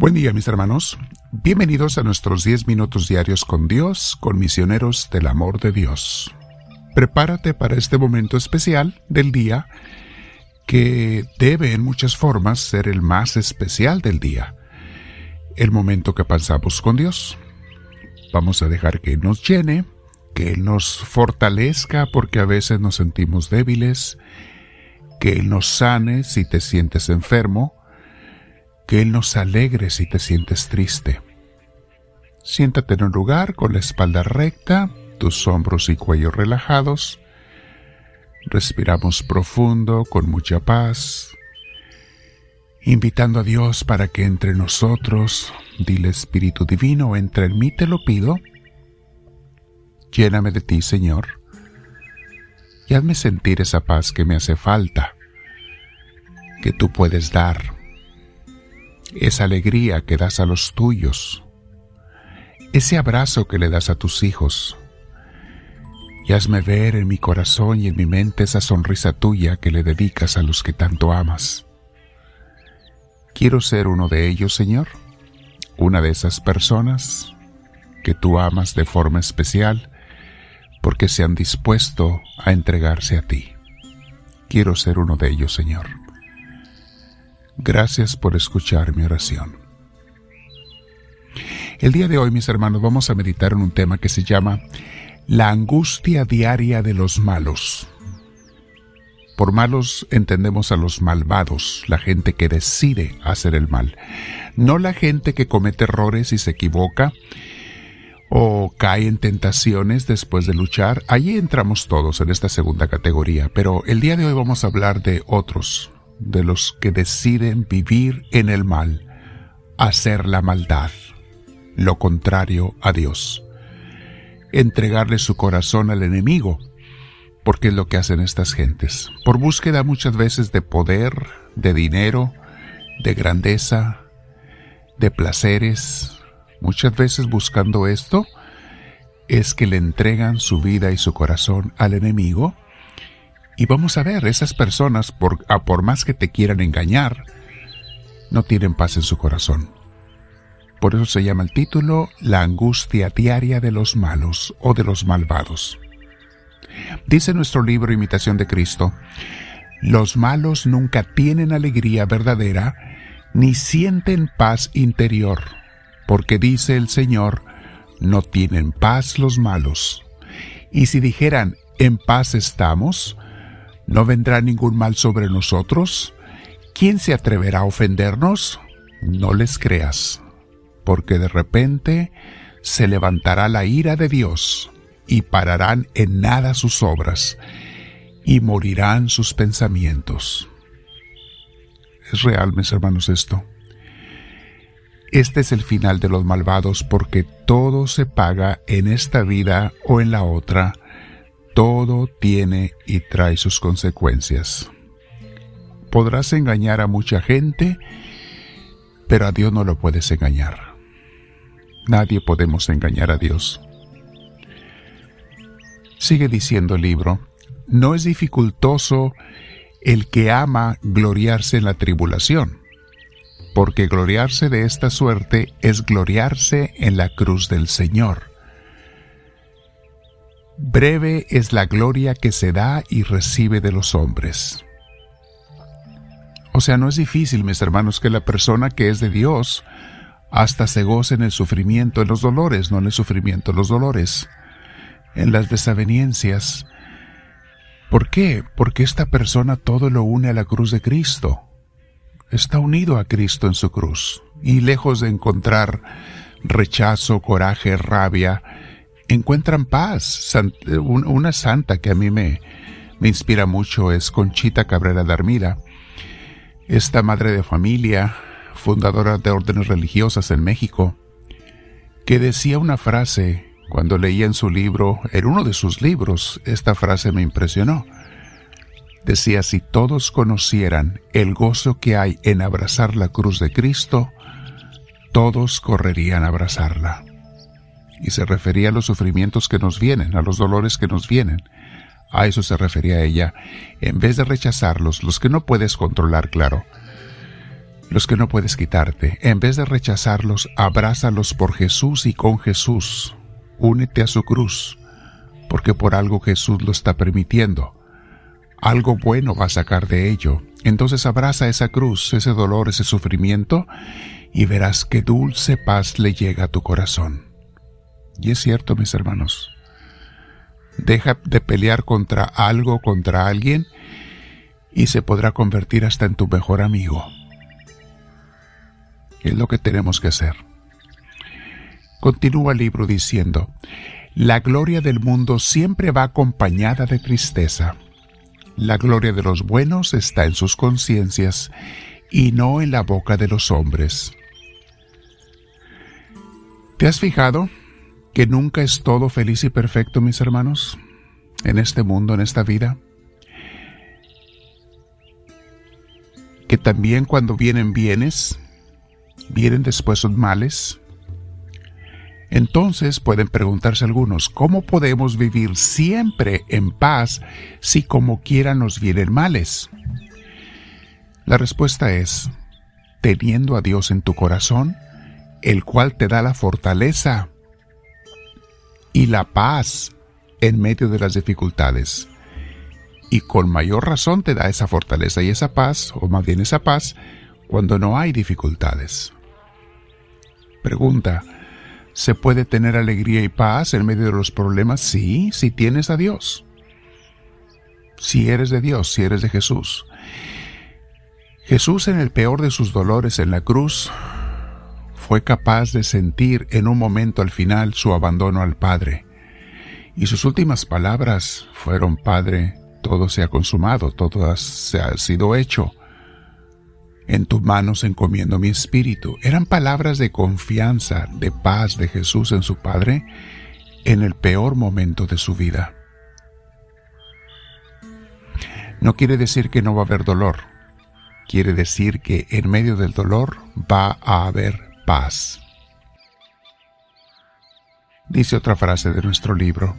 Buen día mis hermanos, bienvenidos a nuestros 10 minutos diarios con Dios, con misioneros del amor de Dios. Prepárate para este momento especial del día que debe en muchas formas ser el más especial del día, el momento que pasamos con Dios. Vamos a dejar que nos llene, que Él nos fortalezca porque a veces nos sentimos débiles, que Él nos sane si te sientes enfermo, que Él nos alegre si te sientes triste. Siéntate en un lugar con la espalda recta, tus hombros y cuello relajados. Respiramos profundo, con mucha paz, invitando a Dios para que entre nosotros, dile Espíritu Divino, entre en mí te lo pido, lléname de ti, Señor, y hazme sentir esa paz que me hace falta, que tú puedes dar esa alegría que das a los tuyos, ese abrazo que le das a tus hijos. Y hazme ver en mi corazón y en mi mente esa sonrisa tuya que le dedicas a los que tanto amas. Quiero ser uno de ellos, Señor, una de esas personas que tú amas de forma especial porque se han dispuesto a entregarse a ti. Quiero ser uno de ellos, Señor. Gracias por escuchar mi oración. El día de hoy, mis hermanos, vamos a meditar en un tema que se llama la angustia diaria de los malos. Por malos entendemos a los malvados, la gente que decide hacer el mal, no la gente que comete errores y se equivoca o cae en tentaciones después de luchar. Allí entramos todos en esta segunda categoría, pero el día de hoy vamos a hablar de otros, de los que deciden vivir en el mal, hacer la maldad, lo contrario a Dios. Entregarle su corazón al enemigo, porque es lo que hacen estas gentes, por búsqueda muchas veces de poder, de dinero, de grandeza, de placeres, muchas veces buscando esto, es que le entregan su vida y su corazón al enemigo y vamos a ver, esas personas, por, a por más que te quieran engañar, no tienen paz en su corazón. Por eso se llama el título La angustia diaria de los malos o de los malvados. Dice nuestro libro Imitación de Cristo, los malos nunca tienen alegría verdadera ni sienten paz interior, porque dice el Señor, no tienen paz los malos. Y si dijeran, en paz estamos, ¿No vendrá ningún mal sobre nosotros? ¿Quién se atreverá a ofendernos? No les creas, porque de repente se levantará la ira de Dios y pararán en nada sus obras y morirán sus pensamientos. Es real, mis hermanos, esto. Este es el final de los malvados porque todo se paga en esta vida o en la otra todo tiene y trae sus consecuencias. Podrás engañar a mucha gente, pero a Dios no lo puedes engañar. Nadie podemos engañar a Dios. Sigue diciendo el libro, no es dificultoso el que ama gloriarse en la tribulación, porque gloriarse de esta suerte es gloriarse en la cruz del Señor Breve es la gloria que se da y recibe de los hombres. O sea, no es difícil, mis hermanos, que la persona que es de Dios hasta se goce en el sufrimiento, en los dolores, no en el sufrimiento, en los dolores, en las desavenencias. ¿Por qué? Porque esta persona todo lo une a la cruz de Cristo. Está unido a Cristo en su cruz. Y lejos de encontrar rechazo, coraje, rabia, encuentran paz. una santa que a mí me, inspira mucho es Conchita Cabrera de Armida, esta madre de familia, fundadora de órdenes religiosas en México, que decía una frase cuando leía en su libro, en uno de sus libros, esta frase me impresionó. Decía, si todos conocieran el gozo que hay en abrazar la cruz de Cristo, todos correrían a abrazarla y se refería a los sufrimientos que nos vienen, a los dolores que nos vienen. A eso se refería ella, en vez de rechazarlos, los que no puedes controlar, claro. los que no puedes quitarte. En vez de rechazarlos, abrázalos por Jesús y con Jesús. Únete a su cruz, porque por algo Jesús lo está permitiendo. Algo bueno va a sacar de ello. Entonces abraza esa cruz, ese dolor, ese sufrimiento, y verás qué dulce paz le llega a tu corazón. Y es cierto, mis hermanos. Deja de pelear contra algo, contra alguien, y se podrá convertir hasta en tu mejor amigo. Es lo que tenemos que hacer. Continúa el libro diciendo, la gloria del mundo siempre va acompañada de tristeza. La gloria de los buenos está en sus conciencias y no en la boca de los hombres. ¿Te has fijado que nunca es todo feliz y perfecto, mis hermanos? En este mundo, en esta vida. Que también cuando vienen bienes, vienen después sus males. Entonces pueden preguntarse algunos, ¿cómo podemos vivir siempre en paz si como quiera nos vienen males? La respuesta es, teniendo a Dios en tu corazón, el cual te da la fortaleza y la paz en medio de las dificultades. Y con mayor razón te da esa fortaleza y esa paz, o más bien esa paz, cuando no hay dificultades. Pregunta, ¿se puede tener alegría y paz en medio de los problemas? Sí, si tienes a Dios. Si eres de Dios, si eres de Jesús. Jesús en el peor de sus dolores en la cruz fue capaz de sentir en un momento al final su abandono al Padre. Y sus últimas palabras fueron, Padre, todo se ha consumado, todo se ha sido hecho. En tus manos encomiendo mi espíritu. Eran palabras de confianza, de paz de Jesús en su Padre en el peor momento de su vida. No quiere decir que no va a haber dolor. Quiere decir que en medio del dolor va a haber paz. Dice otra frase de nuestro libro,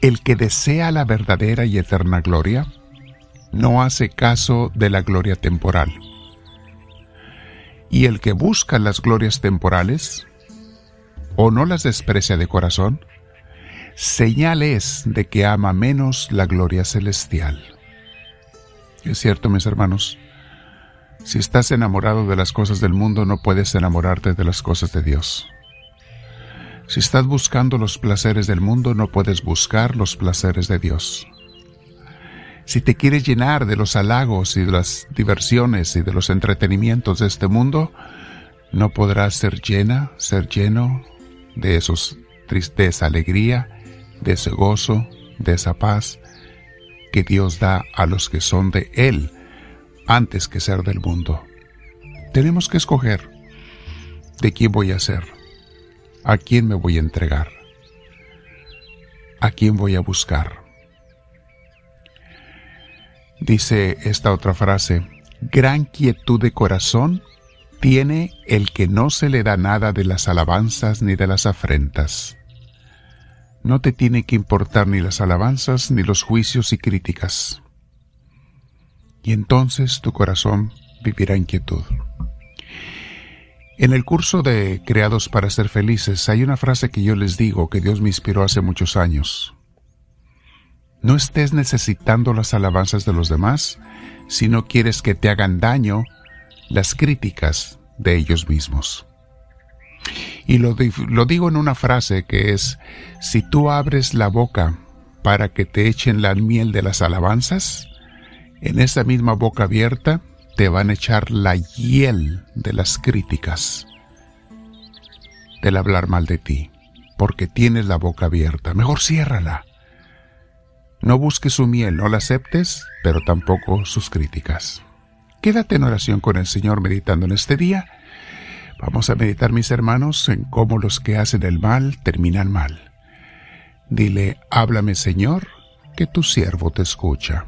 el que desea la verdadera y eterna gloria, no hace caso de la gloria temporal. Y el que busca las glorias temporales, o no las desprecia de corazón, señal es de que ama menos la gloria celestial. Es cierto, mis hermanos, si estás enamorado de las cosas del mundo, no puedes enamorarte de las cosas de Dios. Si estás buscando los placeres del mundo, no puedes buscar los placeres de Dios. Si te quieres llenar de los halagos y de las diversiones y de los entretenimientos de este mundo, no podrás ser llena, ser lleno de esos tristeza, alegría, de ese gozo, de esa paz que Dios da a los que son de Él antes que ser del mundo. Tenemos que escoger de quién voy a ser, a quién me voy a entregar, a quién voy a buscar. Dice esta otra frase, gran quietud de corazón tiene el que no se le da nada de las alabanzas ni de las afrentas. No te tiene que importar ni las alabanzas ni los juicios y críticas y entonces tu corazón vivirá inquietud. En el curso de Creados para ser felices hay una frase que yo les digo que Dios me inspiró hace muchos años. No estés necesitando las alabanzas de los demás si no quieres que te hagan daño las críticas de ellos mismos. Y lo, lo, digo en una frase que es, si tú abres la boca para que te echen la miel de las alabanzas, en esa misma boca abierta te van a echar la hiel de las críticas, del hablar mal de ti, porque tienes la boca abierta. Mejor ciérrala. No busques su miel, no la aceptes, pero tampoco sus críticas. Quédate en oración con el Señor meditando en este día. Vamos a meditar, mis hermanos, en cómo los que hacen el mal terminan mal. Dile, háblame, Señor, que tu siervo te escucha.